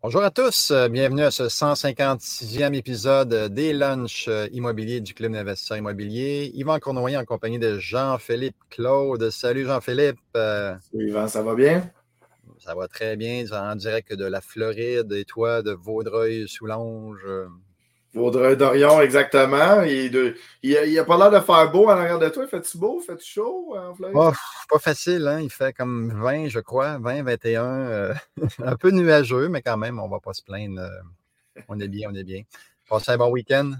Bonjour à tous, euh, bienvenue à ce 156e épisode des lunchs euh, immobiliers du Club d'investisseurs immobiliers. Yvan Cournoyer en compagnie de Jean-Philippe Claude. Salut Jean-Philippe. Euh, Salut Yvan, ça va bien? Ça va très bien, en direct de la Floride et toi de Vaudreuil-Soulanges. Vaudreuil-Dorion, exactement. Il n'y a, pas l'air de faire beau en arrière de toi. Fais-tu beau? Fais-tu chaud en Floride? pas facile, hein? Il fait comme 20, je crois, 20, 21. Euh, un peu nuageux, mais quand même, on ne va pas se plaindre. Euh, on est bien, on est bien. Passez un bon week-end?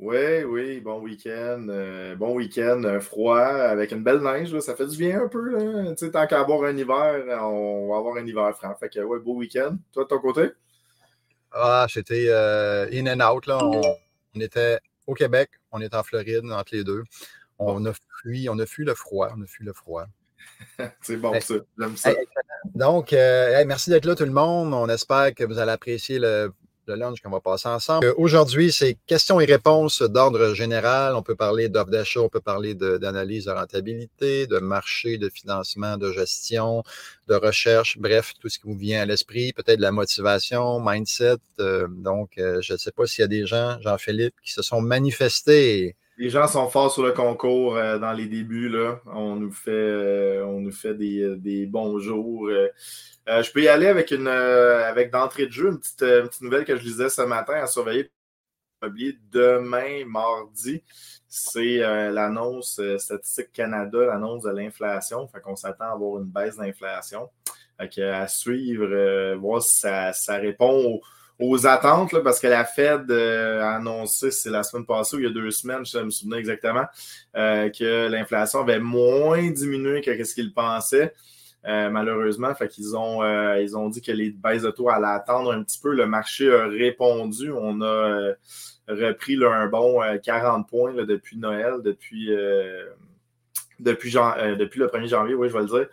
Oui, oui, bon week-end. Euh, bon week-end froid avec une belle neige. ça fait du bien un peu. Là. tant qu'à avoir un hiver, on va avoir un hiver franc. Fait que, ouais, beau week-end. Toi, de ton côté? Ah, j'étais euh, in and out. Là. On, était au Québec, on était en Floride, entre les deux. On a fui, on a fui le froid. On a fui le froid. C'est bon, ça. J'aime ça. donc, euh, merci d'être là, tout le monde. On espère que vous allez apprécier le le lunch qu'on va passer ensemble. Euh, aujourd'hui, c'est questions et réponses d'ordre général. On peut parler d'offres d'achat, on peut parler d'analyse de, rentabilité, de marché, de financement, de gestion, de recherche, bref, tout ce qui vous vient à l'esprit, peut-être de la motivation, mindset. Euh, donc, euh, je ne sais pas s'il y a des gens, Jean-Philippe, qui se sont manifestés. Les gens sont forts sur le concours dans les débuts. Là. On nous fait, on nous fait des, des bons jours. Euh, je peux y aller avec une euh, avec d'entrée de jeu, une petite, euh, petite, nouvelle que je lisais ce matin à surveiller demain, mardi. C'est l'annonce Statistique Canada, l'annonce de l'inflation. Fait qu'on s'attend à avoir une baisse d'inflation. à suivre, voir si ça, ça répond aux, attentes, là, parce que la Fed a annoncé, c'est la semaine passée ou il y a deux semaines, je me souviens exactement, que l'inflation avait moins diminué que ce qu'ils pensaient. Euh, malheureusement. Fait qu'ils ont, euh, ils ont dit que les baisses de taux allaient attendre un petit peu. Le marché a répondu. On a euh, repris un bon 40 points depuis Noël, depuis, depuis, depuis, le 1er janvier, oui, je vais le dire.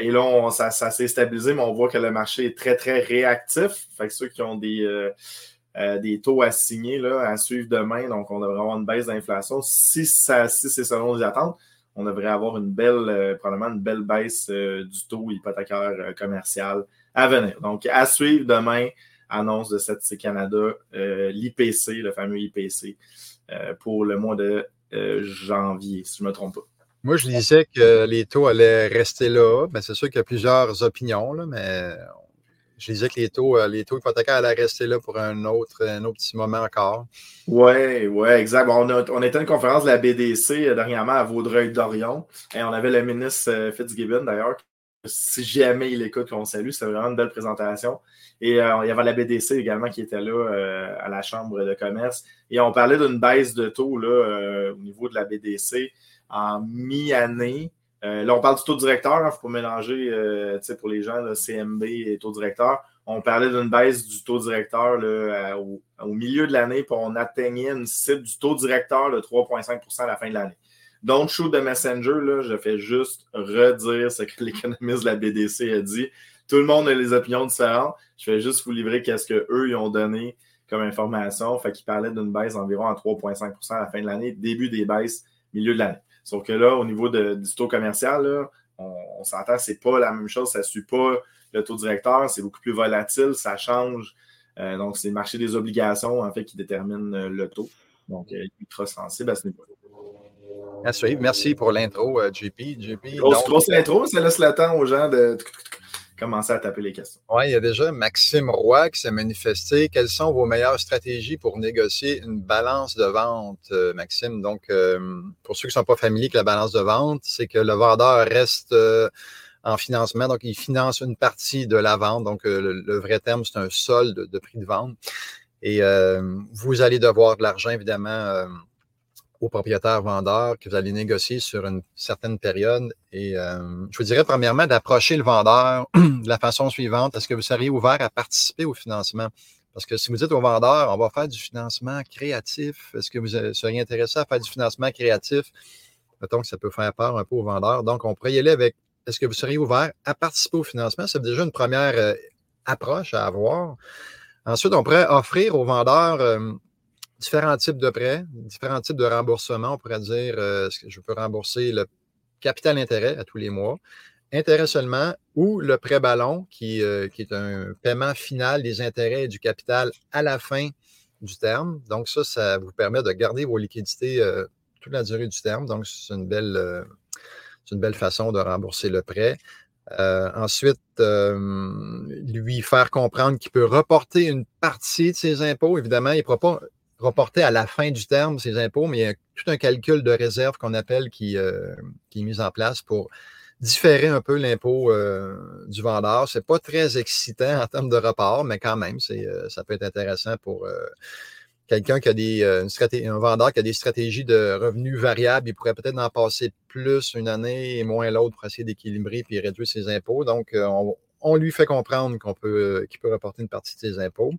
et là, ça, s'est stabilisé, mais on voit que le marché est très, très réactif. Fait que ceux qui ont des. des taux à signer là, à suivre demain. Donc, on devrait avoir une baisse d'inflation si, si c'est selon les attentes on devrait avoir une belle, euh, probablement une belle baisse euh, du taux hypothécaire euh, commercial à venir. Donc, à suivre demain, annonce de cette Canada, l'IPC, le fameux IPC, pour le mois de janvier, si je ne me trompe pas. Moi, je disais que les taux allaient rester là. C'est sûr qu'il y a plusieurs opinions, là, mais je disais que les taux, euh, les taux hypothécaires allaient rester là pour un autre, un autre petit moment encore. Oui, oui, exact. on, était à une conférence de la BDC euh, dernièrement à Vaudreuil-Dorion et on avait le ministre euh, Fitzgibbon d'ailleurs. Si jamais il écoute, on salue, c'était vraiment une belle présentation. Et il y avait la BDC également qui était là à la Chambre de commerce. Et on parlait d'une baisse de taux là, au niveau de la BDC en mi-année euh, là, on parle du taux directeur, il hein, ne faut pas mélanger euh, pour les gens, là, CMB et taux directeur. On parlait d'une baisse du taux directeur là, au, milieu de l'année, puis on atteignait une cible du taux directeur de 3,5% à la fin de l'année. Don't shoot the messenger, là, je fais juste redire ce que l'économiste de la BDC a dit. Tout le monde a les opinions différentes. Je vais juste vous livrer qu'est-ce qu'eux ils ont donné comme information. Fait qu'ils parlaient d'une baisse d'environ à 3,5% à la fin de l'année, début des baisses, milieu de l'année. Sauf que là, au niveau du taux commercial, on, on s'entend, c'est pas la même chose. Ça ne suit pas le taux directeur, c'est beaucoup plus volatile, ça change. Euh, donc, c'est le marché des obligations, en fait, qui détermine euh, le taux. Donc, il est ultra sensible à ce niveau-là. Merci pour l'intro, JP. JP grosse, grosse intro, ça laisse le temps aux gens de commencer à taper les questions. Oui, il y a déjà Maxime Roy qui s'est manifesté. Quelles sont vos meilleures stratégies pour négocier une balance de vente, euh, Maxime? Donc, euh, pour ceux qui ne sont pas familiers avec la balance de vente, c'est que le vendeur reste euh, en financement, donc il finance une partie de la vente. Donc, le, vrai terme, c'est un solde de prix de vente. Et vous allez devoir de l'argent, évidemment aux propriétaires vendeurs que vous allez négocier sur une certaine période. Et euh, je vous dirais premièrement d'approcher le vendeur de la façon suivante. Est-ce que vous seriez ouvert à participer au financement? Parce que si vous dites au vendeur, on va faire du financement créatif, est-ce que vous seriez intéressé à faire du financement créatif? Mettons que ça peut faire peur un peu au vendeur. Donc, on pourrait y aller avec est-ce que vous seriez ouvert à participer au financement? C'est déjà une première euh, approche à avoir. Ensuite, on pourrait offrir au vendeur euh, différents types de prêts, différents types de remboursements. On pourrait dire, euh, je peux rembourser le capital intérêt à tous les mois intérêt seulement ou le prêt ballon, qui, euh, qui, est un paiement final des intérêts et du capital à la fin du terme. Donc, ça, ça vous permet de garder vos liquidités euh, toute la durée du terme. Donc, c'est une belle, une belle façon de rembourser le prêt. ensuite, lui faire comprendre qu'il peut reporter une partie de ses impôts. Évidemment, il ne pourra pas reporter à la fin du terme ses impôts, mais il y a tout un calcul de réserve qu'on appelle qui, qui est mis en place pour différer un peu l'impôt euh, du vendeur. Ce n'est pas très excitant en termes de report, mais quand même, euh, ça peut être intéressant pour euh, quelqu'un qui a des un vendeur qui a des stratégies de revenus variables. Il pourrait peut-être en passer plus une année et moins l'autre pour essayer d'équilibrer puis réduire ses impôts. Donc, on, lui fait comprendre qu'on peut, qu'il peut reporter une partie de ses impôts.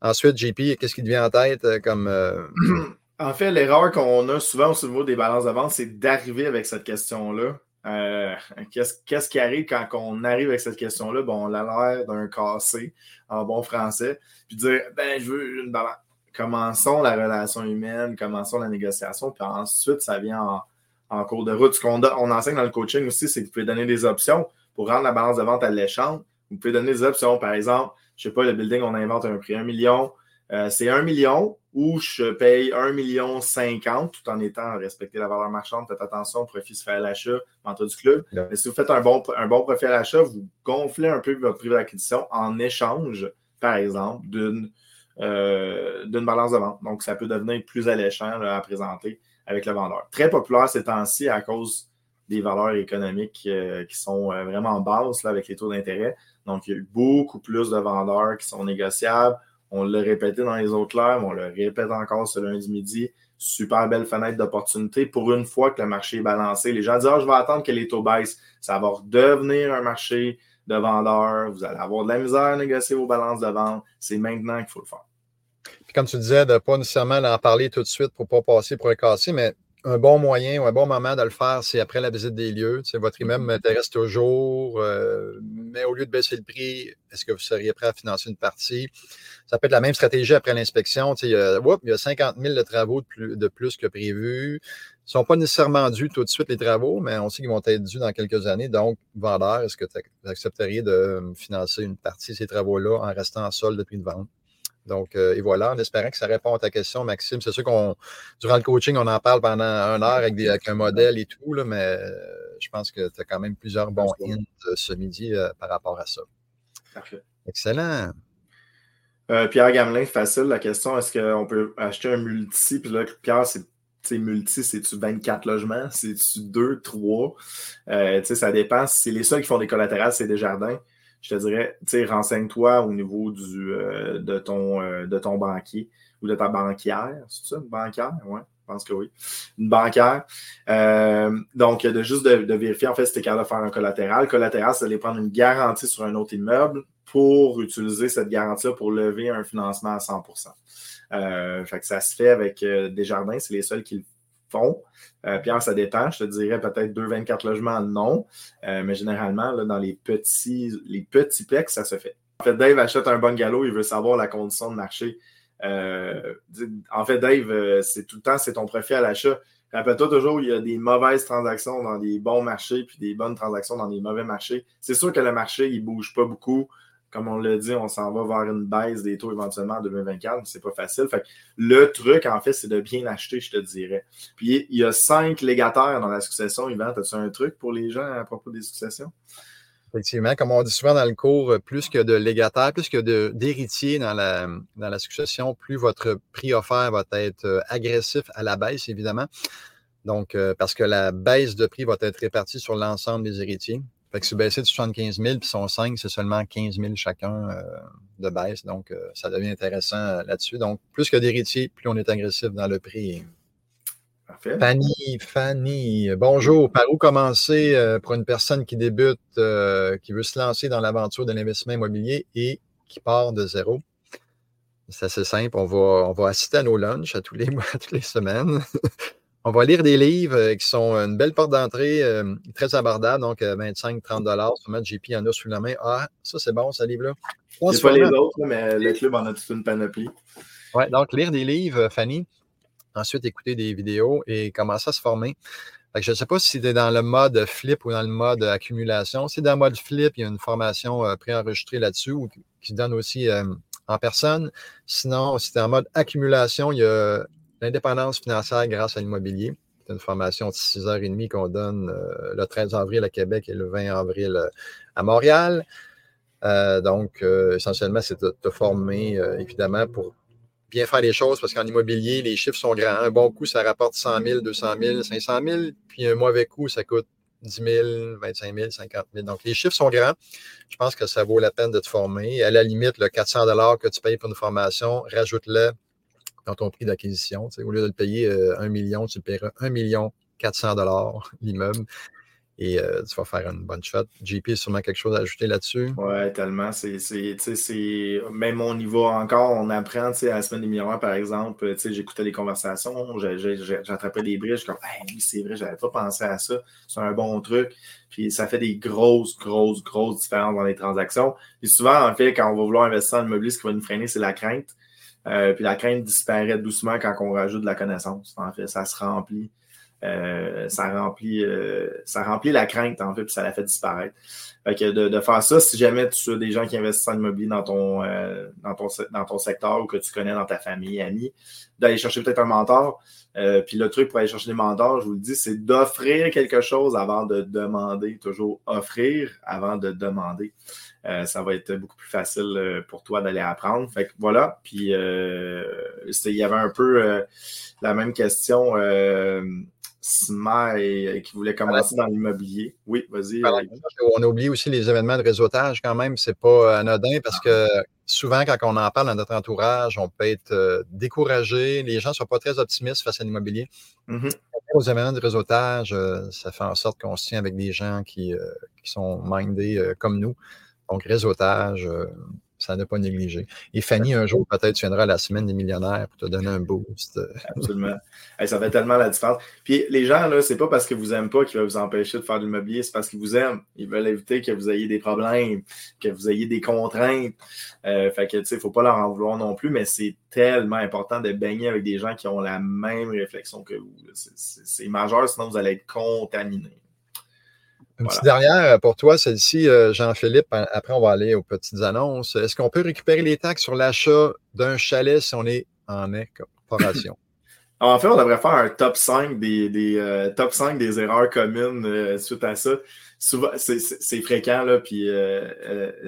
Ensuite, JP, qu'est-ce qui te vient en tête comme. En fait, l'erreur qu'on a souvent au niveau des balances de vente, c'est d'arriver avec cette question-là euh, qu'est-ce, qui arrive quand on arrive avec cette question-là? Bon, on a l'air d'un cassé en bon français, puis dire ben, je veux une balance. Commençons la relation humaine, commençons la négociation, puis ensuite, ça vient en, cours de route. Ce qu'on on enseigne dans le coaching aussi, c'est que vous pouvez donner des options pour rendre la balance de vente alléchante. Vous pouvez donner des options, par exemple, je ne sais pas, le building, on invente un prix 1 million. Euh, c'est 1 million, ou je paye 1 million 50 tout en étant respecté la valeur marchande. Faites attention, profit se fait à l'achat, mentor du club. Mais si vous faites un bon, un bon profit à l'achat, vous gonflez un peu votre prix d'acquisition en échange, par exemple, d'une euh, balance de vente. Donc, ça peut devenir plus alléchant à présenter avec le vendeur. Très populaire ces temps-ci à cause des valeurs économiques euh, qui sont euh, vraiment basses là, avec les taux d'intérêt. Donc, il y a eu beaucoup plus de vendeurs qui sont négociables on l'a répété dans les autres lives, on le répète encore ce lundi midi. Super belle fenêtre d'opportunité pour une fois que le marché est balancé. Les gens disent ah, je vais attendre que les taux baissent. Ça va redevenir un marché de vendeurs. Vous allez avoir de la misère à négocier vos balances de vente. C'est maintenant qu'il faut le faire. Puis comme tu disais, de ne pas nécessairement en parler tout de suite pour ne pas passer pour un cassé, mais un bon moyen ou un bon moment de le faire, c'est après la visite des lieux. votre immeuble mm-hmm. m'intéresse toujours, euh, mais au lieu de baisser le prix, est-ce que vous seriez prêt à financer une partie? Ça peut être la même stratégie après l'inspection. Il, y a, il y a 50 000 de travaux de plus, que prévu. Ils ne sont pas nécessairement dus tout de suite, les travaux, mais on sait qu'ils vont être dus dans quelques années. Donc, vendeur, est-ce que tu accepteriez de financer une partie de ces travaux-là en restant en solde de prix de vente? Donc, euh, et voilà, en espérant que ça répond à ta question, Maxime. C'est sûr qu'on, durant le coaching, on en parle pendant un heure avec, un modèle et tout, là, mais euh, je pense que tu as quand même plusieurs bons hints euh, ce midi par rapport à ça. Parfait. Excellent. Pierre Gamelin, facile la question est-ce qu'on peut acheter un multi? Puis là, Pierre, c'est multi, c'est-tu 24 logements? C'est-tu 2, 3? ça dépend. Si les seuls qui font des collatérales, c'est des jardins je te dirais, tu sais, renseigne-toi au niveau du, euh, de, ton, euh, de ton banquier ou de ta banquière. C'est ça, une banquière? Oui, je pense que oui. Une banquière. Euh, donc, de juste de, vérifier, en fait, si tu es capable de faire un collatéral. Collatéral, c'est d'aller prendre une garantie sur un autre immeuble pour utiliser cette garantie pour lever un financement à 100 fait que ça se fait avec des jardins, c'est les seuls qui le font. Euh, Pierre, ça dépend. Je te dirais peut-être 2,24 logements, non. Euh, mais généralement, là, dans les petits, les petits plex, ça se fait. En fait, Dave achète un bon galop, il veut savoir la condition de marché. Euh, en fait, Dave, c'est tout le temps, c'est ton profit à l'achat. Rappelle-toi toujours, il y a des mauvaises transactions dans des bons marchés, puis des bonnes transactions dans des mauvais marchés. C'est sûr que le marché, il ne bouge pas beaucoup comme on l'a dit, on s'en va vers une baisse des taux éventuellement en 2024, c'est pas facile. Fait le truc, en fait, c'est de bien acheter, je te dirais. Puis il y a cinq légataires dans la succession. Yvan, as-tu un truc pour les gens à propos des successions? Effectivement, comme on dit souvent dans le cours, plus que de légataires, plus que d'héritiers dans la, dans la succession, plus votre prix offert va être euh, agressif à la baisse, évidemment. Donc, euh, parce que la baisse de prix va être répartie sur l'ensemble des héritiers. Fait que c'est baissé de 75 000, puis son 5, c'est seulement 15 000 chacun euh, de baisse. Donc, euh, ça devient intéressant euh, là-dessus. Donc, plus que d'héritiers, plus on est agressif dans le prix. Parfait. Fanny, Fanny, bonjour. Par où commencer pour une personne qui débute, qui veut se lancer dans l'aventure de l'investissement immobilier et qui part de zéro? C'est assez simple. On va, on va assister à nos lunchs à tous les mois, toutes les semaines. On va lire des livres euh, qui sont une belle porte d'entrée, euh, très abordable, donc 25-30 euh, dollars. Sûrement, JP en a sous la main. Ah, ça, c'est bon, ce livre-là. C'est pas les autres, mais le club en a toute une panoplie. Oui, donc lire des livres, Fanny. Ensuite, écouter des vidéos et commencer à se former. je ne sais pas si tu es dans le mode flip ou dans le mode accumulation. Si dans le mode flip, il y a une formation préenregistrée là-dessus qui donne aussi en personne. Sinon, si tu es en mode accumulation, il y a l'indépendance financière grâce à l'immobilier. C'est une formation de 6h30 qu'on donne le 13 avril à Québec et le 20 avril à Montréal. donc, essentiellement, c'est de te former, évidemment, pour bien faire les choses parce qu'en immobilier, les chiffres sont grands. Un bon coup, ça rapporte 100 000, 200 000, 500 000, puis un mauvais coup, ça coûte 10 000, 25 000, 50 000. Donc, les chiffres sont grands. Je pense que ça vaut la peine de te former. À la limite, le 400 que tu payes pour une formation, rajoute-le dans ton prix d'acquisition. Au lieu de le payer 1 euh, million, tu le paieras 1 million 400 l'immeuble et euh, tu vas faire une bonne shot. JP, sûrement quelque chose à ajouter là-dessus? Ouais, tellement. C'est, c'est, même y va encore, on apprend, à la semaine des millions, par exemple, j'écoutais les conversations, j'attrapais des briches, comme, hey, c'est vrai, j'avais pas pensé à ça, c'est un bon truc. Puis ça fait des grosses, grosses, grosses différences dans les transactions. Et souvent, en fait, quand on va vouloir investir dans l'immobilier, ce qui va nous freiner, c'est la crainte. Euh, puis la crainte disparaît doucement quand on rajoute de la connaissance. En fait, ça se remplit. Euh, ça, remplit, euh, ça remplit la crainte, en fait, puis ça la fait disparaître. Fait que de, faire ça, si jamais tu as des gens qui investissent en immobilier dans ton, dans, ton, dans ton secteur ou que tu connais dans ta famille, amis, d'aller chercher peut-être un mentor. puis le truc pour aller chercher des mentors, je vous le dis, c'est d'offrir quelque chose avant de demander. Toujours offrir avant de demander. Ça va être beaucoup plus facile pour toi d'aller apprendre. Fait que voilà. Puis il y avait un peu la même question et qui voulait commencer dans l'immobilier. Oui, vas-y. On a oublié aussi les événements de réseautage quand même. C'est pas euh, anodin parce que souvent, quand on en parle dans notre entourage, on peut être euh, découragé. Les gens ne sont pas très optimistes face à l'immobilier. Mm Aux événements de réseautage, euh, ça fait en sorte qu'on se tient avec des gens qui, qui sont mindés comme nous. Donc, réseautage, ça ne pas négliger. Et Fanny, un jour, peut-être, tu viendras à la semaine des millionnaires pour te donner un boost. Absolument. ça fait tellement la différence. Puis les gens, là, c'est pas parce que vous n'aiment pas qu'ils veulent vous empêcher de faire de l'immobilier, c'est parce qu'ils vous aiment. Ils veulent éviter que vous ayez des problèmes, que vous ayez des contraintes. Euh, fait que, tu sais, il ne faut pas leur en vouloir non plus, mais c'est tellement important de baigner avec des gens qui ont la même réflexion que vous. C'est majeur, sinon vous allez être contaminé. Une petite dernière euh, pour toi, celle-ci, euh, Jean-Philippe. Après, on va aller aux petites annonces. Est-ce qu'on peut récupérer les taxes sur l'achat d'un chalet si on est en incorporation? en fait, on devrait faire un top 5 des, euh, top 5 des erreurs communes suite à ça. Souvent, c'est fréquent, là, puis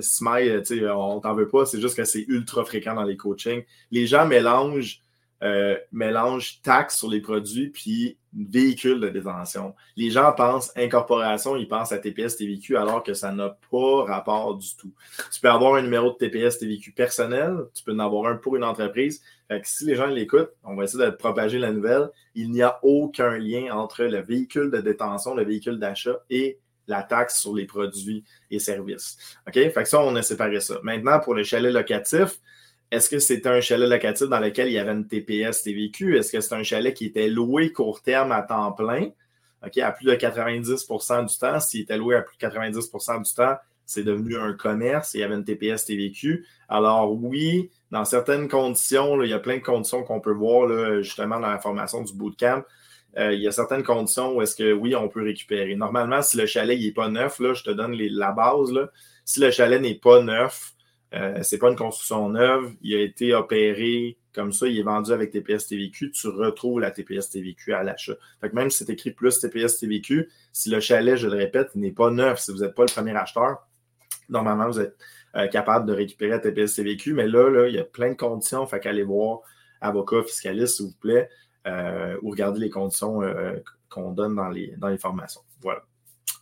Smile, on t'en veut pas, c'est juste que c'est ultra fréquent dans les coachings. Les gens mélangent euh, mélange taxe sur les produits puis véhicule de détention. Les gens pensent incorporation, ils pensent à TPS TVQ alors que ça n'a pas rapport du tout. Tu peux avoir un numéro de TPS TVQ personnel, tu peux en avoir un pour une entreprise. Fait que si les gens l'écoutent, on va essayer de propager la nouvelle. Il n'y a aucun lien entre le véhicule de détention, le véhicule d'achat et la taxe sur les produits et services. OK? Fait que ça, on a séparé ça. Maintenant, pour le chalet locatif, est-ce que c'était un chalet locatif dans lequel il y avait une TPS TVQ? Est-ce que c'est un chalet qui était loué court terme à temps plein? OK, à plus de 90% du temps. S'il était loué à plus de 90% du temps, c'est devenu un commerce il y avait une TPS TVQ. Alors oui, dans certaines conditions, il y a plein de conditions qu'on peut voir justement dans la formation du bootcamp. Euh, il y a certaines conditions où est-ce que oui, on peut récupérer. Normalement, si le chalet n'est pas neuf, là, je te donne la base. Là. Si le chalet n'est pas neuf, euh, c'est pas une construction neuve. Il a été opéré comme ça. Il est vendu avec TPS TVQ. Tu retrouves la TPS TVQ à l'achat. Fait que même si c'est écrit plus TPS TVQ, si le chalet, je le répète, n'est pas neuf, si vous n'êtes pas le premier acheteur, normalement, vous êtes euh, capable de récupérer la TPS TVQ. Mais là, là, il y a plein de conditions. Fait qu'allez voir avocat, fiscaliste, s'il vous plaît, euh, ou regardez les conditions qu'on donne dans les, dans les formations. Voilà.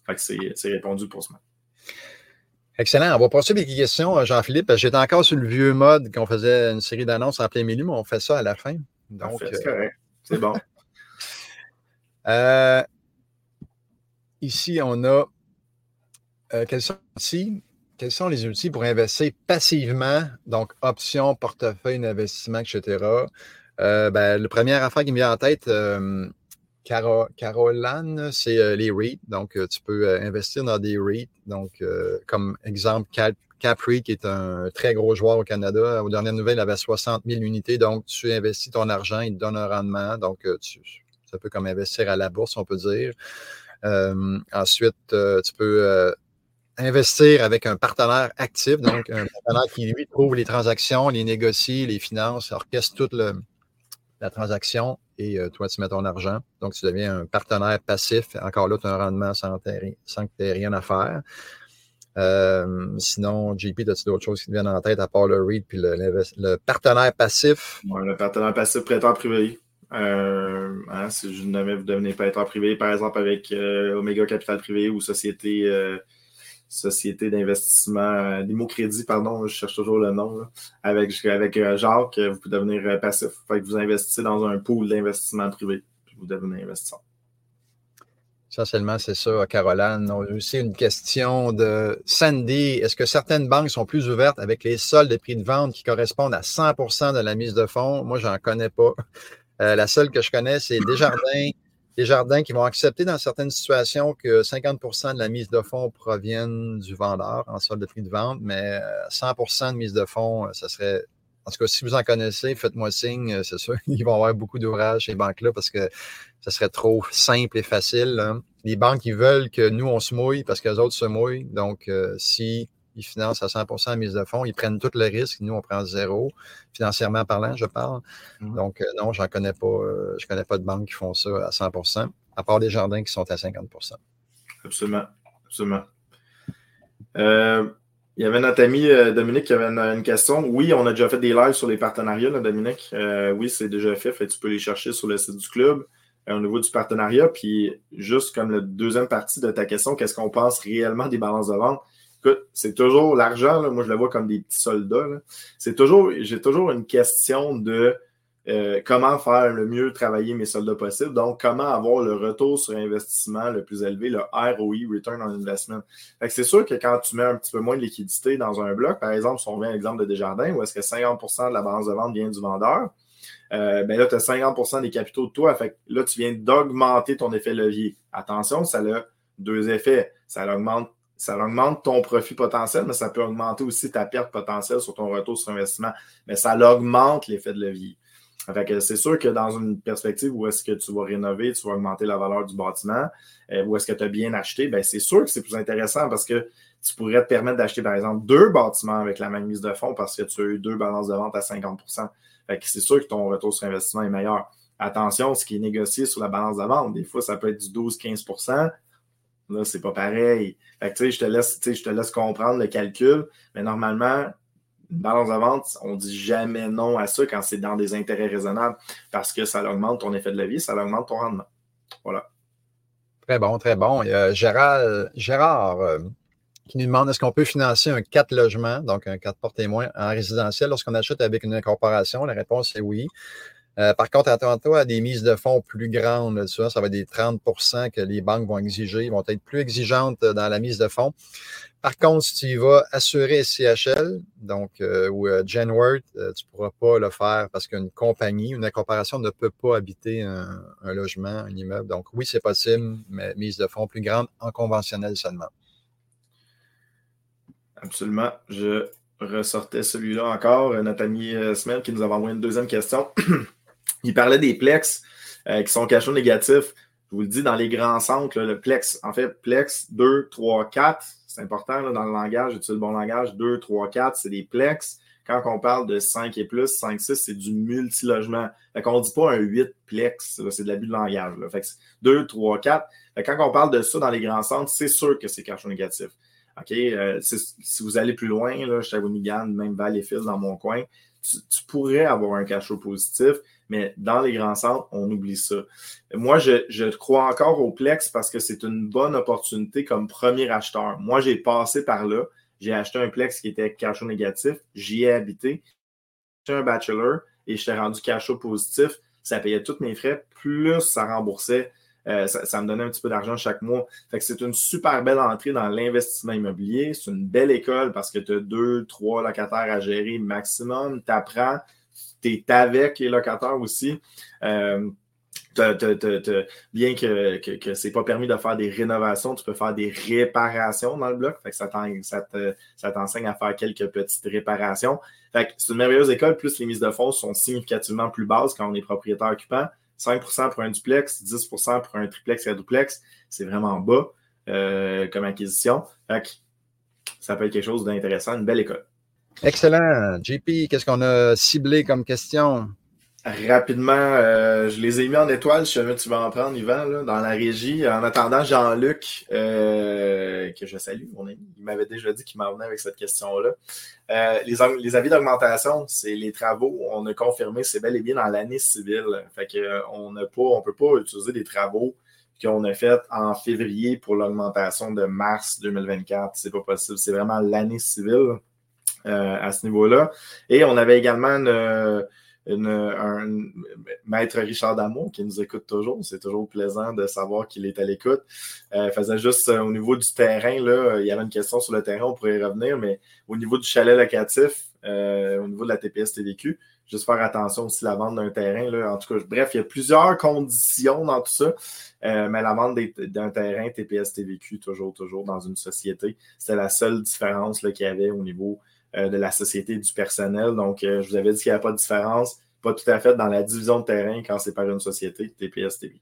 Fait que c'est répondu pour ce moment. Excellent. On va passer des questions, euh, Jean-Philippe. J'étais encore sur le vieux mode qu'on faisait une série d'annonces en plein milieu, mais on fait ça à la fin. Donc, c'est euh, correct. C'est bon. Euh, ici, on a quels, sont les quels sont les outils pour investir passivement, donc options, portefeuille d'investissement, etc. Ben, le premier affaire qui me vient en tête, Caroline, c'est euh, les REIT. Donc, euh, tu peux euh, investir dans des REIT. Donc, comme exemple, Cap, Capri, qui est un très gros joueur au Canada. Aux dernières nouvelles, il avait 60 000 unités. Donc, tu investis ton argent, il te donne un rendement. Donc, tu, C'est un peu comme investir à la bourse, on peut dire. ensuite, tu peux investir avec un partenaire actif, donc un partenaire qui, lui, trouve les transactions, les négocie, les finances, orchestre toute la transaction et euh, toi, tu mets ton argent. Donc, tu deviens un partenaire passif. Encore là, tu as un rendement sans, que tu aies rien à faire. Euh, sinon, JP, as-tu d'autres choses qui te viennent en tête à part le REIT puis le, partenaire passif? Le partenaire passif prêteur privé. Euh, hein, si je vous devenez prêteur privé, par exemple avec Omega Capital Privé ou Société société d'investissement, euh, d'immo-crédit, pardon, je cherche toujours le nom, avec, euh, Jacques, vous pouvez devenir euh, passif. Fait que vous investissez dans un pool d'investissement privé, puis vous devenez investisseur. Essentiellement, c'est ça, Caroline. On a aussi une question de Sandy. Est-ce que certaines banques sont plus ouvertes avec les soldes de prix de vente qui correspondent à 100% de la mise de fonds? Moi, j'en connais pas. la seule que je connais, c'est Desjardins des jardins qui vont accepter dans certaines situations que 50% de la mise de fonds proviennent du vendeur en solde de prix de vente, mais 100% euh, de mise de fonds, euh, ça serait. En tout cas, si vous en connaissez, faites-moi signe. Euh, c'est sûr qu'ils vont avoir beaucoup d'ouvrages ces banques-là parce que ça serait trop simple et facile. Les banques, ils veulent que nous, on se mouille parce que les autres se mouillent. Donc, si ils financent à 100% la mise de fonds. Ils prennent tout le risque. Nous, on prend zéro, financièrement parlant, je parle. Mhm. Donc, euh, non, j'en connais pas. Euh, je ne connais pas de banques qui font ça à 100% à part des jardins qui sont à 50% Absolument. Absolument. Euh, il y avait notre ami Dominique qui avait une, question. Oui, on a déjà fait des lives sur les partenariats, Dominique. oui, c'est déjà fait, fait. Tu peux les chercher sur le site du club au niveau du partenariat. Puis, juste comme la deuxième partie de ta question, qu'est-ce qu'on pense réellement des balances de vente? C'est toujours l'argent, moi je le vois comme des petits soldats. C'est toujours, j'ai toujours une question de euh, comment faire le mieux travailler mes soldats possible. Donc, comment avoir le retour sur investissement le plus élevé, le ROI, Return on Investment. c'est sûr que quand tu mets un petit peu moins de liquidité dans un bloc, par exemple, si on vient à l'exemple de Desjardins, où est-ce que 50% de la balance de vente vient du vendeur, euh, ben là, tu as 50% des capitaux de toi. Fait là, tu viens d'augmenter ton effet levier. Attention, ça a deux effets. Ça augmente ça augmente ton profit potentiel, mais ça peut augmenter aussi ta perte potentielle sur ton retour sur investissement. Mais ça augmente l'effet de levier. c'est sûr que dans une perspective où est-ce que tu vas rénover, tu vas augmenter la valeur du bâtiment, euh, où est-ce que tu as bien acheté, ben c'est sûr que c'est plus intéressant parce que tu pourrais te permettre d'acheter, par exemple, deux bâtiments avec la même mise de fonds parce que tu as eu deux balances de vente à 50% c'est sûr que ton retour sur investissement est meilleur. Attention, ce qui est négocié sur la balance de vente, des fois, ça peut être du 12-15 Là, c'est pas pareil. Fait que, je te laisse, je te laisse comprendre le calcul, mais normalement, une balance de vente, on dit jamais non à ça quand c'est dans des intérêts raisonnables parce que ça augmente ton effet de levier, ça augmente ton rendement. Voilà. Très bon, très bon. Il Gérard euh, qui nous demande est-ce qu'on peut financer un 4 logements, donc un 4 portes témoins en résidentiel lorsqu'on achète avec une incorporation? La réponse est oui. Euh, par contre, attends-toi à des mises de fonds plus grandes. ça va être des 30% que les banques vont exiger. Ils vont être plus exigeantes dans la mise de fonds. Par contre, si tu vas assurer CHL, donc, euh, ou euh, Genworth, tu ne pourras pas le faire parce qu'une compagnie, une corporation ne peut pas habiter un, logement, un immeuble. Donc, oui, c'est possible, mais mise de fonds plus grande en conventionnel seulement. Absolument. Je ressortais celui-là encore. Notre ami qui nous avait envoyé une deuxième question. Il parlait des plex euh, qui sont cachés négatifs. Je vous le dis, dans les grands centres, le plex, en fait, plex 2, 3, 4, c'est important dans le langage, j'utilise le bon langage, 2, 3, 4, c'est des plex. Quand on parle de 5 et plus, 5, 6, c'est du multilogement. Fait qu'on ne dit pas un 8 plex, c'est de l'abus de langage. Fait que 2, 3, 4. quand on parle de ça dans les grands centres, c'est sûr que c'est cachot négatif. OK? Euh, si vous allez plus loin, là, je suis à même Valleyfield dans mon coin, tu, tu pourrais avoir un cachot positif, mais dans les grands centres, on oublie ça. Moi, je, crois encore au Plex parce que c'est une bonne opportunité comme premier acheteur. Moi, j'ai passé par là. J'ai acheté un Plex qui était cachot négatif. J'y ai habité. J'ai un bachelor et je j'étais rendu cachot positif. Ça payait tous mes frais, plus ça remboursait. Euh, ça, me donnait un petit peu d'argent chaque mois. Fait que c'est une super belle entrée dans l'investissement immobilier. C'est une belle école parce que tu as deux, trois locataires à gérer maximum. Tu apprends tu es avec les locataires aussi. Euh, bien que, que, ce n'est pas permis de faire des rénovations, tu peux faire des réparations dans le bloc. ça, t'enseigne à faire quelques petites réparations. c'est une merveilleuse école, plus les mises de fonds sont significativement plus basses quand on est propriétaire occupant. 5% pour un duplex, 10% pour un triplex et un duplex. C'est vraiment bas comme acquisition. ça peut être quelque chose d'intéressant, une belle école. Excellent. JP, qu'est-ce qu'on a ciblé comme question? Rapidement, euh, je les ai mis en étoile, si jamais tu vas en prendre, Yvan, dans la régie. En attendant, Jean-Luc, euh, que je salue, mon ami, il m'avait déjà dit qu'il m'en venait avec cette question-là. Euh, les, avis d'augmentation, c'est les travaux, on a confirmé, c'est bel et bien dans l'année civile. Fait que on on peut pas utiliser des travaux qu'on a fait en février pour l'augmentation de mars 2024. C'est pas possible. C'est vraiment l'année civile à ce niveau-là. Et on avait également une un maître Richard Damour qui nous écoute toujours. C'est toujours plaisant de savoir qu'il est à l'écoute. Euh, faisait juste euh, au niveau du terrain, là, il y avait une question sur le terrain, on pourrait y revenir, mais au niveau du chalet locatif, euh, au niveau de la TPS TVQ, juste faire attention aussi à la vente d'un terrain. Là. En tout cas, bref, il y a plusieurs conditions dans tout ça. mais la vente d'un terrain TPS TVQ, toujours, toujours dans une société, c'est la seule différence qu'il y avait au niveau euh, de la société du personnel. Donc, euh, je vous avais dit qu'il n'y avait pas de différence, pas tout à fait dans la division de terrain quand c'est par une société, TPS, TVQ.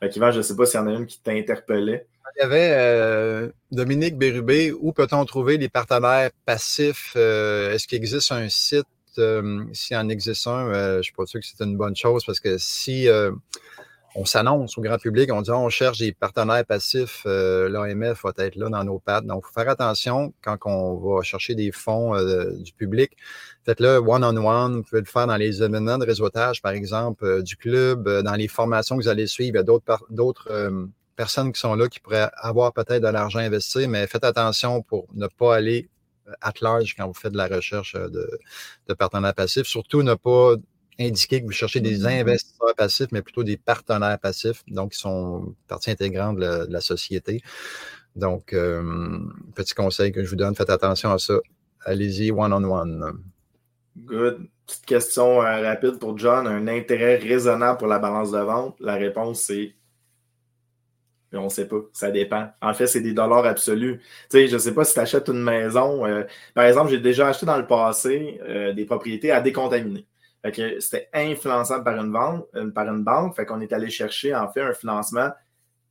Fait je ne sais pas s'il y en a une qui t'a interpellé. Il y avait euh, Dominique Bérubé, où peut-on trouver les partenaires passifs? Est-ce qu'il existe un site? S'il en existe un, je ne suis pas sûr que c'est une bonne chose parce que si on s'annonce au grand public, on dit on cherche des partenaires passifs, euh, l'AMF va être là dans nos pattes. Donc, il faut faire attention quand on va chercher des fonds euh, du public. Faites-le one-on-one, vous pouvez le faire dans les événements de réseautage, par exemple, euh, du club, dans les formations que vous allez suivre. Il y a d'autres, personnes qui sont là qui pourraient avoir peut-être de l'argent investi, mais faites attention pour ne pas aller at large quand vous faites de la recherche de partenaires passifs. Surtout ne pas indiquer que vous cherchez des mmh. investisseurs passifs, mais plutôt des partenaires passifs, donc qui sont partie intégrante de la, société. Donc, euh, petit conseil que je vous donne, faites attention à ça. Allez-y one-on-one. Good. Petite question euh, rapide pour John. Un intérêt raisonnable pour la balance de vente? La réponse, c'est on ne sait pas, ça dépend. En fait, c'est des dollars absolus. Tu sais, je ne sais pas si tu achètes une maison. Euh, par exemple, j'ai déjà acheté dans le passé des propriétés à décontaminer. C'était influençable par une vente, par une banque. Fait qu'on est allé chercher, en fait, un financement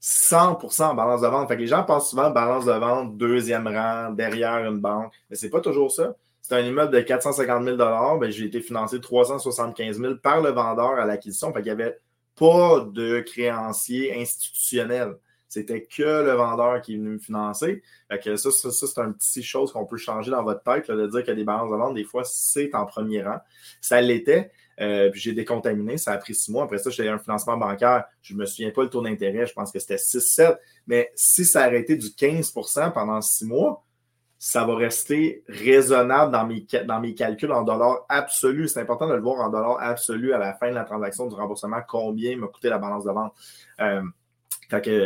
100% en balance de vente. Fait que les gens pensent souvent balance de vente, deuxième rang, derrière une banque. Mais c'est pas toujours ça. C'est un immeuble de 450 000 ben, J'ai été financé 375 000 par le vendeur à l'acquisition. Fait qu'il n'y avait pas de créancier institutionnel. C'était que le vendeur qui est venu me financer. ça, c'est une petite chose qu'on peut changer dans votre tête, de dire que des balances de vente, des fois, c'est en premier rang. Ça l'était. Euh, puis j'ai décontaminé, ça a pris six mois. Après ça, j'ai eu un financement bancaire. Je ne me souviens pas le taux d'intérêt, je pense que c'était 6-7. Mais si ça a arrêté du 15% pendant six mois, ça va rester raisonnable dans mes, dans mes calculs en dollars absolus. C'est important de le voir en dollars absolus à la fin de la transaction du remboursement, combien m'a coûté la balance de vente. Euh,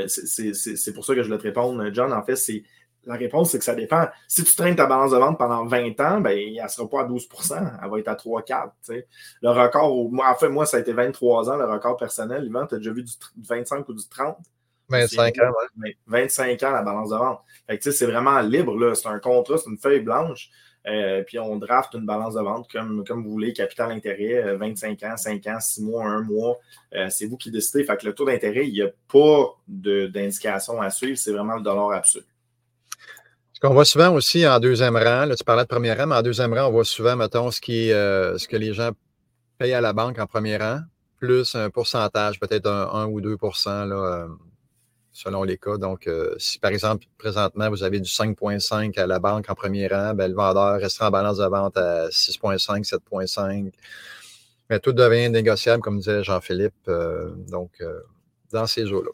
c'est pour ça que je vais te répondre, John. En fait, c'est la réponse, c'est que ça dépend. Si tu traînes ta balance de vente pendant 20 ans, ben, elle ne sera pas à 12% elle va être à 3-4. Le record, en fait, moi, ça a été 23 ans, le record personnel. Yvan, tu as déjà vu du 25 ou du 30? 25 ans, oui. 25 ans, la balance de vente. c'est vraiment libre. C'est un contrat, c'est une feuille blanche. Euh, puis on draft une balance de vente comme, comme vous voulez, capital intérêt, 25 euh, ans, 5 ans, 6 mois, 1 mois. Euh, c'est vous qui décidez. Fait que le taux d'intérêt, il n'y a pas d'indication à suivre, c'est vraiment le dollar absolu. Ce qu'on voit souvent aussi en deuxième rang, là, tu parlais de premier rang, mais en deuxième rang, on voit souvent, mettons, ce, qui, ce que les gens payent à la banque en premier rang, plus un pourcentage, peut-être un, 1 ou 2 là, selon les cas. Donc, euh, si par exemple, présentement, vous avez du 5,5 à la banque en premier rang, ben, le vendeur restera en balance de vente à 6,5, 7,5. Mais tout devient négociable, comme disait Jean-Philippe. Euh, donc, euh, dans ces eaux-là.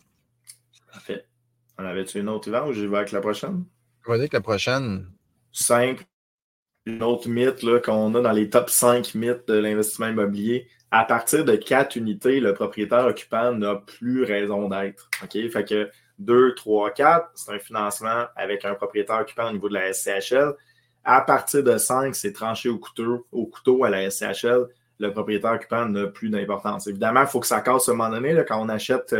Parfait. On avait-tu une autre, Yvan, ou j'y vais avec la prochaine? Je vais dire que la prochaine. Simple. Une autre mythe qu'on a dans les top 5 mythes de l'investissement immobilier, à partir de quatre unités, le propriétaire occupant n'a plus raison d'être. OK? Fait que 2, 3, 4, c'est un financement avec un propriétaire occupant au niveau de la SCHL. À partir de 5, c'est tranché au couteau, au couteau à la SCHL. Le propriétaire occupant n'a plus d'importance. Évidemment, il faut que ça casse à un moment donné. Là, quand on achète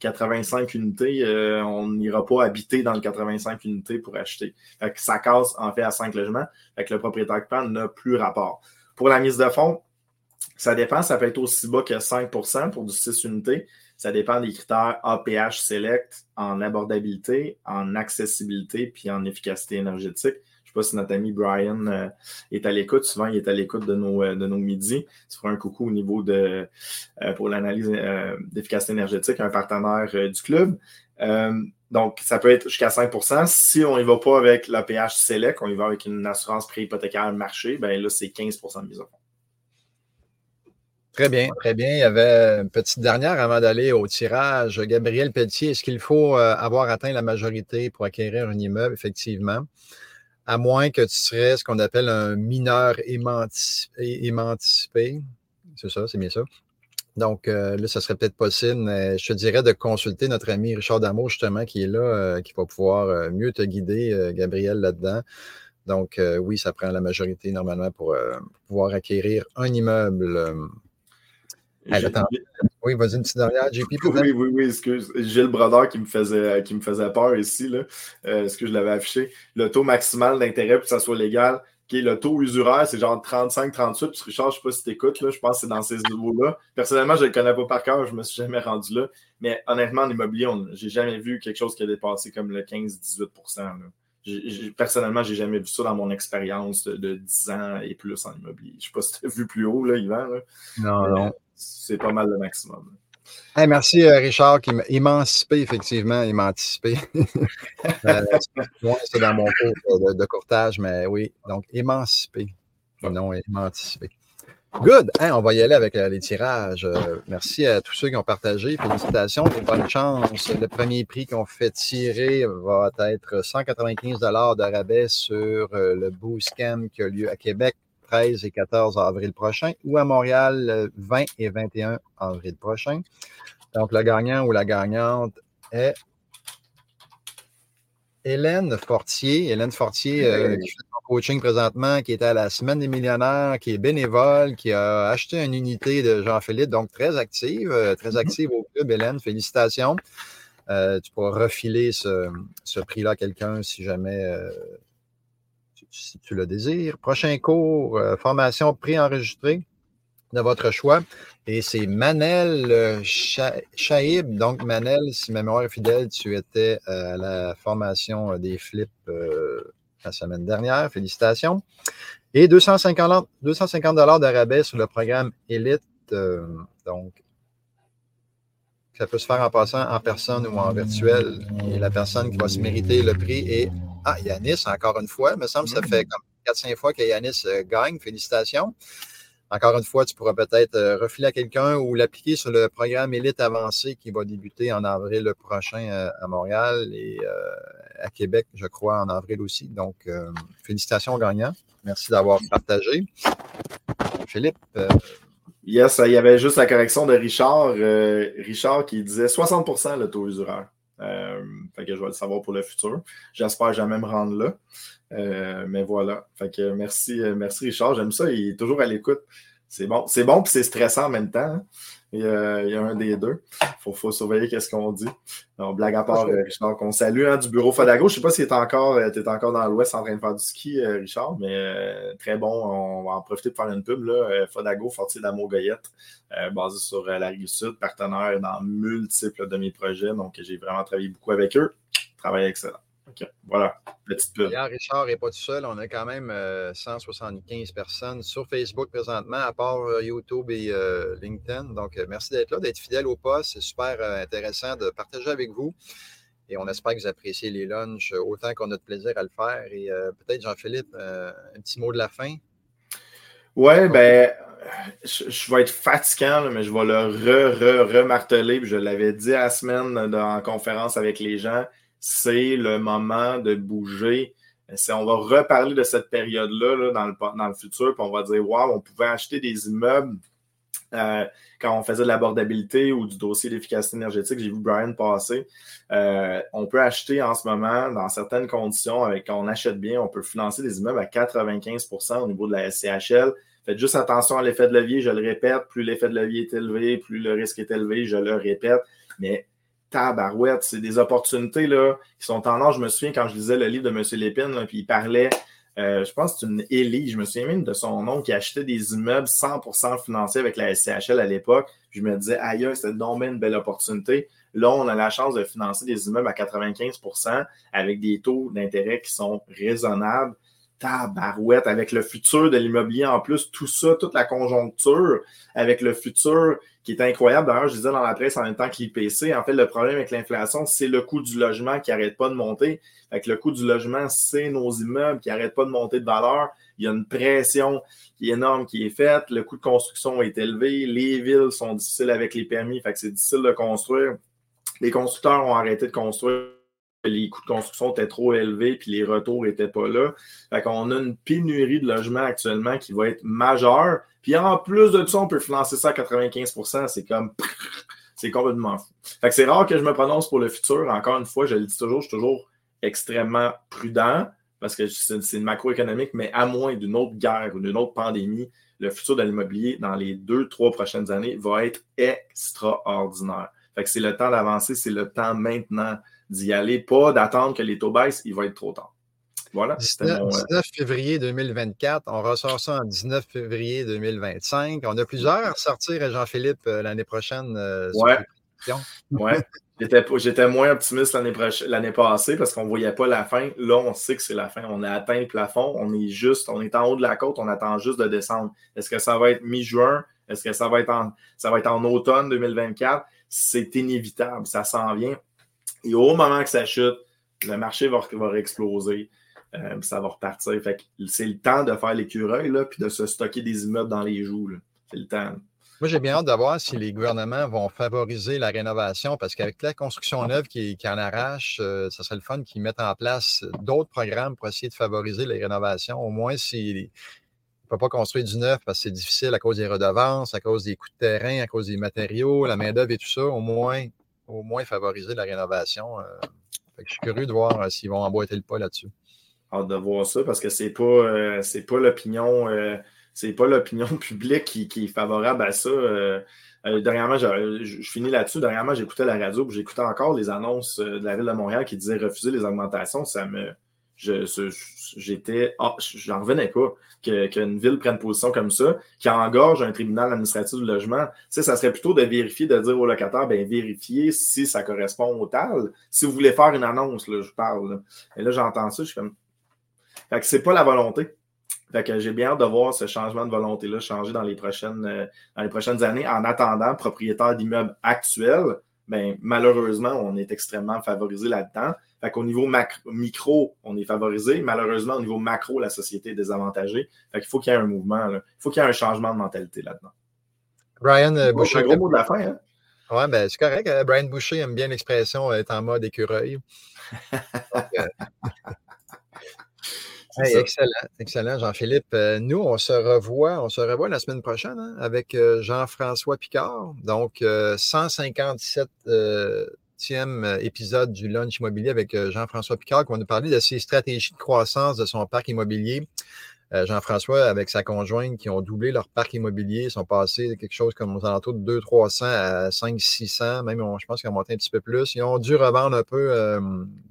85 euh, unités, euh, on n'ira pas habiter dans le 85 unités pour acheter. Fait que ça casse en fait à 5 logements. Fait que le propriétaire occupant n'a plus rapport. Pour la mise de fonds, Ça dépend, ça peut être aussi bas que 5% pour du 6 unités. Ça dépend des critères APH Select en abordabilité, en accessibilité, puis en efficacité énergétique. Je ne sais pas si notre ami Brian euh, est à l'écoute. Souvent, il est à l'écoute de nos, euh, de nos midis. Tu feras un coucou au niveau de, euh, pour l'analyse d'efficacité énergétique, un partenaire du club. donc, ça peut être jusqu'à 5% Si on n'y va pas avec l'APH Select, on y va avec une assurance préhypothécaire marché, ben là, c'est 15% de mise en fonds. Très bien, très bien. Il y avait une petite dernière avant d'aller au tirage. Gabriel Pelletier, est-ce qu'il faut avoir atteint la majorité pour acquérir un immeuble? Effectivement à moins que tu serais ce qu'on appelle un mineur émancipé. C'est ça, c'est bien ça. Donc euh, là, ça serait peut-être possible, mais je te dirais de consulter notre ami Richard Damour, justement, qui est là, euh, qui va pouvoir euh, mieux te guider, Gabriel, là-dedans. Donc oui, ça prend la majorité normalement pour pouvoir acquérir un immeuble. Oui, vas-y, une petite dernière. JP, Oui, oui, oui, excuse. Gilles Brodeur qui me faisait, qui me faisait peur ici, là. Euh, ce que je l'avais affiché? Le taux maximal d'intérêt pour que ça soit légal, qui est le taux usuraire, c'est genre 35-38. Puis Richard, je ne sais pas si tu écoutes, là, je pense que c'est dans ces niveaux-là. Personnellement, je ne le connais pas par cœur, je ne me suis jamais rendu là. Mais honnêtement, en immobilier, je n'ai jamais vu quelque chose qui a dépassé comme le 15-18 personnellement, je n'ai jamais vu ça dans mon expérience de, 10 ans et plus en immobilier. Je ne sais pas si tu as vu plus haut, là, Yvan. Non, non c'est pas mal le maximum. merci, euh, Richard, qui m'a émancipé, effectivement, émancipé. Euh, c'est dans mon cours de, courtage, mais oui, donc émancipé, non émancipé. Good. on va y aller avec euh, les tirages. merci à tous ceux qui ont partagé. Félicitations et bonne chance. Le premier prix qu'on fait tirer va être 195 de rabais sur le Boost Camp qui a lieu à Québec 13 et 14 avril prochain ou à Montréal 20 et 21 avril prochain. Donc, le gagnant ou la gagnante est Hélène Fortier. Hélène Fortier, euh, qui fait son coaching présentement, qui est à la Semaine des millionnaires, qui est bénévole, qui a acheté une unité de Jean-Philippe, donc très active, euh, très mm-hmm. active au club. Hélène, félicitations. Euh, tu pourras refiler ce, ce prix-là à quelqu'un si jamais si tu le désires. Prochain cours, euh, formation préenregistrée de votre choix. Et c'est Manel euh, Chaib. Donc, Manel, si ma mémoire est fidèle, tu étais euh, à la formation des flips la semaine dernière. Félicitations. Et 250, 250 de rabais sur le programme Elite. donc, ça peut se faire en passant en personne ou en virtuel. Et la personne qui va se mériter le prix est ah, Yanis, encore une fois. Il me semble que ça fait mm. comme 4-5 fois que Yanis euh, gagne. Félicitations. Encore une fois, tu pourras peut-être euh, refiler à quelqu'un ou l'appliquer sur le programme Élite avancé qui va débuter en avril prochain euh, à Montréal et à Québec, je crois, en avril aussi. Donc, félicitations aux gagnants. Merci d'avoir partagé. Philippe. Yes, il y avait juste la correction de Richard. Richard qui disait 60% le taux usuraire. Euh, fait que je vais le savoir pour le futur. J'espère jamais me rendre là. Euh, mais voilà. Fait que merci, euh, merci Richard. J'aime ça. Il est toujours à l'écoute. C'est bon. C'est bon puis c'est stressant en même temps. Hein. Il y, a, un des deux. Il faut, surveiller qu'est-ce qu'on dit. Donc, blague à part, euh, Richard, qu'on salue hein, du bureau Fadago. Je ne sais pas si tu es encore, es encore dans l'Ouest en train de faire du ski, Richard, mais très bon. On va en profiter pour faire une pub. Là. Fadago, Fortier d'Amour Goyette, basé sur la rive sud, partenaire dans multiples de mes projets. Donc, j'ai vraiment travaillé beaucoup avec eux. Travail excellent. Voilà, petite pub. Richard n'est pas tout seul. On a quand même 175 euh, personnes sur Facebook présentement, à part euh, YouTube et euh, LinkedIn. Donc, merci d'être là, d'être fidèle au poste. C'est super intéressant de partager avec vous. Et on espère que vous appréciez les lunchs autant qu'on a de plaisir à le faire. Et peut-être, Jean-Philippe, un petit mot de la fin. Oui, ben, je, vais être fatigant, mais je vais le re-re-remarteler. Je l'avais dit à la semaine en conférence avec les gens c'est le moment de bouger. On va reparler de cette période-là dans, le, futur, puis on va dire Waouh, on pouvait acheter des immeubles euh, quand on faisait de l'abordabilité ou du dossier d'efficacité énergétique. J'ai vu Brian passer. Euh, on peut acheter en ce moment, dans certaines conditions, avec quand on achète bien, on peut financer des immeubles à 95% au niveau de la SCHL. Faites juste attention à l'effet de levier, je le répète. Plus l'effet de levier est élevé, plus le risque est élevé, je le répète. Mais tabarouette, c'est des opportunités là, qui sont en. Je me souviens quand je lisais le livre de M. Lépine, puis il parlait euh, je pense que c'est une Ellie, je me souviens même de son nom, qui achetait des immeubles 100% financiers avec la SCHL à l'époque. Je me disais, aïe, c'était donc une belle opportunité. Là, on a la chance de financer des immeubles à 95% avec des taux d'intérêt qui sont raisonnables tabarouette, avec le futur de l'immobilier en plus, tout ça, toute la conjoncture, avec le futur qui est incroyable. D'ailleurs, je disais dans la presse en même temps que l'IPC, en fait, le problème avec l'inflation, c'est le coût du logement qui n'arrête pas de monter. Avec le coût du logement, c'est nos immeubles qui n'arrêtent pas de monter de valeur. Il y a une pression qui est énorme qui est faite. Le coût de construction est élevé. Les villes sont difficiles avec les permis, fait que c'est difficile de construire. Les constructeurs ont arrêté de construire les coûts de construction étaient trop élevés puis les retours n'étaient pas là. Fait qu'on a une pénurie de logements actuellement qui va être majeure. Puis en plus de ça, on peut financer ça à 95% C'est comme c'est complètement fou. Fait que c'est rare que je me prononce pour le futur. Encore une fois, je le dis toujours, je suis toujours extrêmement prudent parce que c'est une macroéconomique, mais à moins d'une autre guerre ou d'une autre pandémie, le futur de l'immobilier dans les deux, trois prochaines années va être extraordinaire. Fait que c'est le temps d'avancer, c'est le temps maintenant d'y aller, pas d'attendre que les taux baissent, il va être trop tard. Voilà. 19, 19, euh, février 2024, on ressort ça en 19 février 2025. On a plusieurs à sortir, Jean-Philippe, euh, l'année prochaine. Euh, ouais. ouais. J'étais moins optimiste l'année passée parce qu'on ne voyait pas la fin. Là, on sait que c'est la fin. On a atteint le plafond. On est juste, on est en haut de la côte. On attend juste de descendre. Est-ce que ça va être mi-juin? Est-ce que ça va être en, ça va être en automne 2024? C'est inévitable. Ça s'en vient. Et au moment que ça chute, le marché va, va exploser. Euh, ça va repartir. Fait c'est le temps de faire l'écureuil, puis de se stocker des immeubles dans les joues. C'est le temps. Moi, j'ai bien hâte de voir si les gouvernements vont favoriser la rénovation parce qu'avec la construction neuve qui, en arrache, euh, ça serait le fun qu'ils mettent en place d'autres programmes pour essayer de favoriser les rénovations. Au moins, s'ils ne peuvent pas construire du neuf parce que c'est difficile à cause des redevances, à cause des coûts de terrain, à cause des matériaux, la main-d'œuvre et tout ça, au moins au moins favoriser la rénovation. Euh, je suis curieux de voir euh, s'ils vont emboîter le pas là-dessus. Hâte de voir ça parce que c'est pas, euh, pas l'opinion. c'est pas l'opinion publique qui, est favorable à ça. dernièrement, je, finis là-dessus. Dernièrement, j'écoutais la radio, j'écoutais encore les annonces de la ville de Montréal qui disaient refuser les augmentations. Ça me, j'étais, ah, j'en revenais pas qu'une ville prenne position comme ça, qui engorge un tribunal administratif du logement. Ça serait plutôt de vérifier, de dire au locataire, ben vérifier si ça correspond au TAL. Si vous voulez faire une annonce, là, je parle. Et là, j'entends ça, je suis comme. Fait que c'est pas la volonté. Fait que j'ai bien hâte de voir ce changement de volonté-là changer dans les prochaines, euh, dans les prochaines années. En attendant, propriétaire d'immeubles actuels, ben, malheureusement, on est extrêmement favorisé là-dedans. Fait qu'au niveau micro, on est favorisé. Malheureusement, au niveau macro, la société est désavantagée. Fait qu'il faut qu'il y ait un mouvement. Il faut qu'il y ait un changement de mentalité là-dedans. Brian euh, Boucher. un gros mot de la fin. Hein? Oui, ben, c'est correct. Euh, Brian Boucher aime bien l'expression être en mode écureuil. Euh, excellent, excellent, Jean-Philippe. nous, on se revoit, on se revoit la semaine prochaine hein, avec Jean-François Picard. Donc, 157 euh, épisode du Lunch immobilier avec euh, Jean-François Picard qui va nous parler de ses stratégies de croissance de son parc immobilier. Euh, Jean-François, avec sa conjointe, qui ont doublé leur parc immobilier, sont passés de quelque chose comme aux alentours de 200-300 à 500-600, même je pense qu'ils ont monté un petit peu plus. Ils ont dû revendre un peu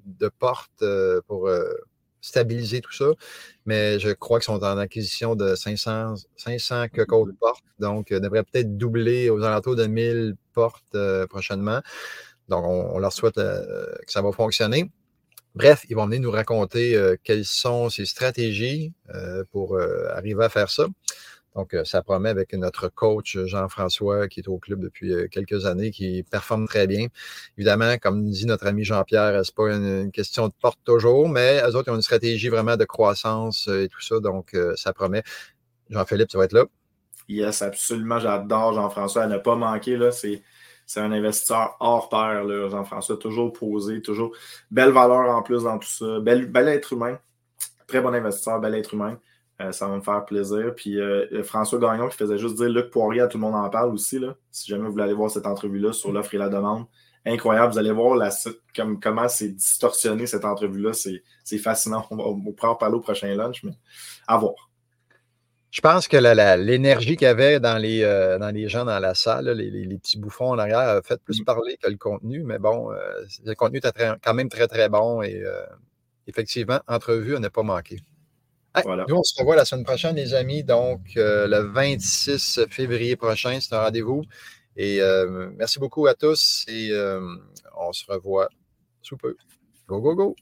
de portes pour stabiliser tout ça, mais je crois qu'ils sont en acquisition de 500, 500 de portes, donc ils devraient peut-être doubler aux alentours de 1000 portes prochainement. Donc, on, leur souhaite euh, que ça va fonctionner. Bref, ils vont venir nous raconter euh, quelles sont ces stratégies euh, pour arriver à faire ça. Donc, ça promet avec notre coach Jean-François qui est au club depuis quelques années, qui performe très bien. Évidemment, comme dit notre ami Jean-Pierre, ce n'est pas une, question de porte toujours, mais eux autres ont une stratégie vraiment de croissance et tout ça. Donc, ça promet. Jean-Philippe, tu vas être là. Yes, absolument. J'adore Jean-François. Elle n'a pas manqué. Là. C'est c'est un investisseur hors pair, Jean-François, toujours posé, toujours belle valeur en plus dans tout ça. Bel, être humain. Très bon investisseur, bel être humain. Euh, ça va me faire plaisir. Puis euh, François Gagnon qui faisait juste dire Luc Poirier, à tout le monde en parle aussi. Là, si jamais vous voulez aller voir cette entrevue-là sur l'offre et la demande. Incroyable. Vous allez voir la, comme, comment c'est distorsionné cette entrevue-là. C'est fascinant. On va, on parler au prochain lunch, mais à voir. Je pense que l'énergie qu'il y avait dans les, euh, dans les gens dans la salle, les, les, petits bouffons en arrière, a fait plus mmh. parler que le contenu, mais bon, euh, le contenu était quand même très, très bon et euh, effectivement, entrevue, on n'a pas manqué. Voilà. Nous, on se revoit la semaine prochaine, les amis. Donc, le 26 février prochain, c'est un rendez-vous. Et merci beaucoup à tous et on se revoit sous peu. Go, go, go!